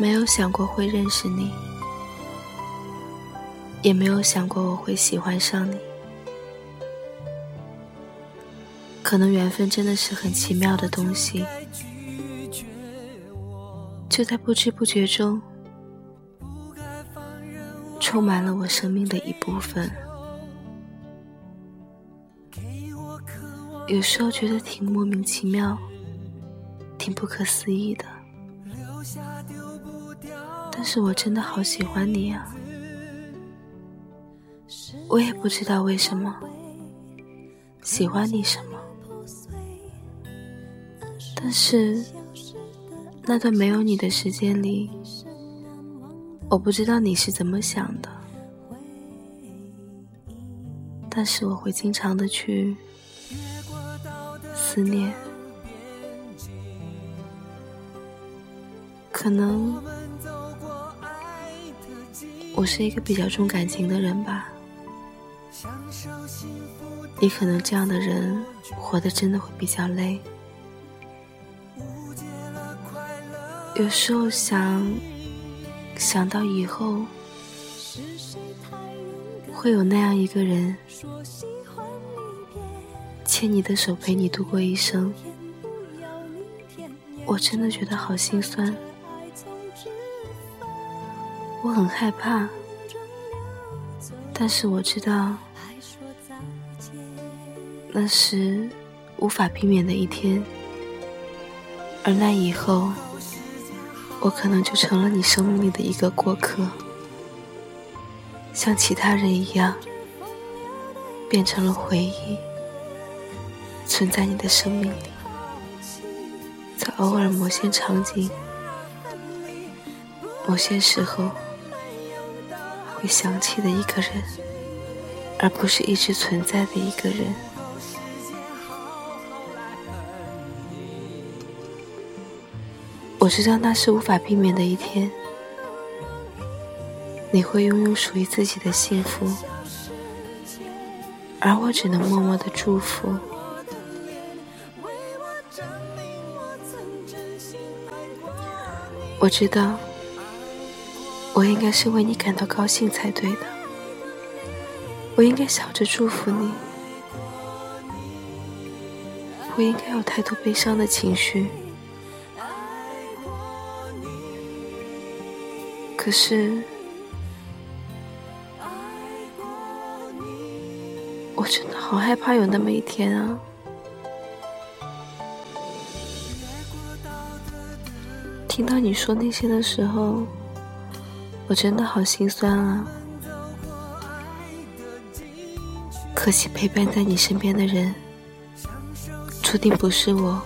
没有想过会认识你，也没有想过我会喜欢上你。可能缘分真的是很奇妙的东西，就在不知不觉中，充满了我生命的一部分。有时候觉得挺莫名其妙，挺不可思议的。但是我真的好喜欢你啊，我也不知道为什么喜欢你什么，但是那段没有你的时间里，我不知道你是怎么想的，但是我会经常的去思念。可能我是一个比较重感情的人吧，你可能这样的人活得真的会比较累。有时候想想到以后会有那样一个人牵你的手陪你度过一生，我真的觉得好心酸。我很害怕，但是我知道那是无法避免的一天，而那以后，我可能就成了你生命里的一个过客，像其他人一样，变成了回忆，存在你的生命里，在偶尔某些场景、某些时候。会想起的一个人，而不是一直存在的一个人。我知道那是无法避免的一天，你会拥有属于自己的幸福，而我只能默默的祝福。我知道。我应该是为你感到高兴才对的，我应该笑着祝福你，不应该有太多悲伤的情绪。可是，我真的好害怕有那么一天啊！听到你说那些的时候。我真的好心酸啊！可惜陪伴在你身边的人，注定不是我。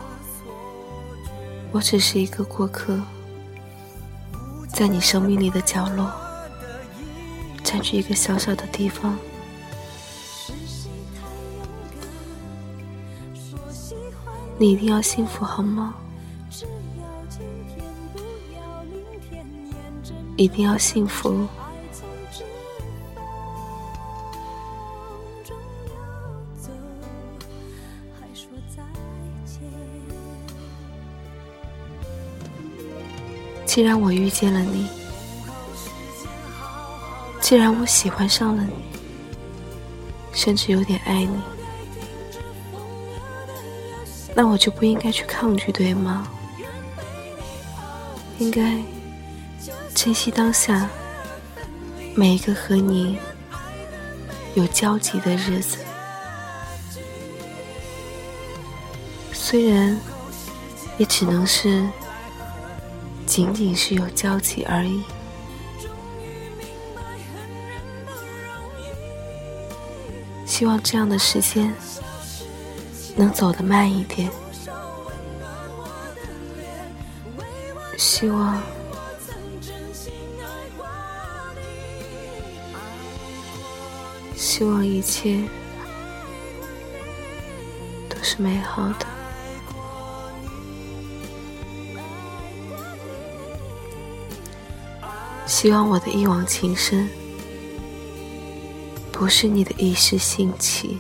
我只是一个过客，在你生命里的角落，占据一个小小的地方。你一定要幸福，好吗？一定要幸福。既然我遇见了你，既然我喜欢上了你，甚至有点爱你，那我就不应该去抗拒，对吗？应该。珍惜当下每一个和你有交集的日子，虽然也只能是仅仅是有交集而已。希望这样的时间能走得慢一点，希望。希望一切都是美好的。希望我的一往情深，不是你的一时兴起。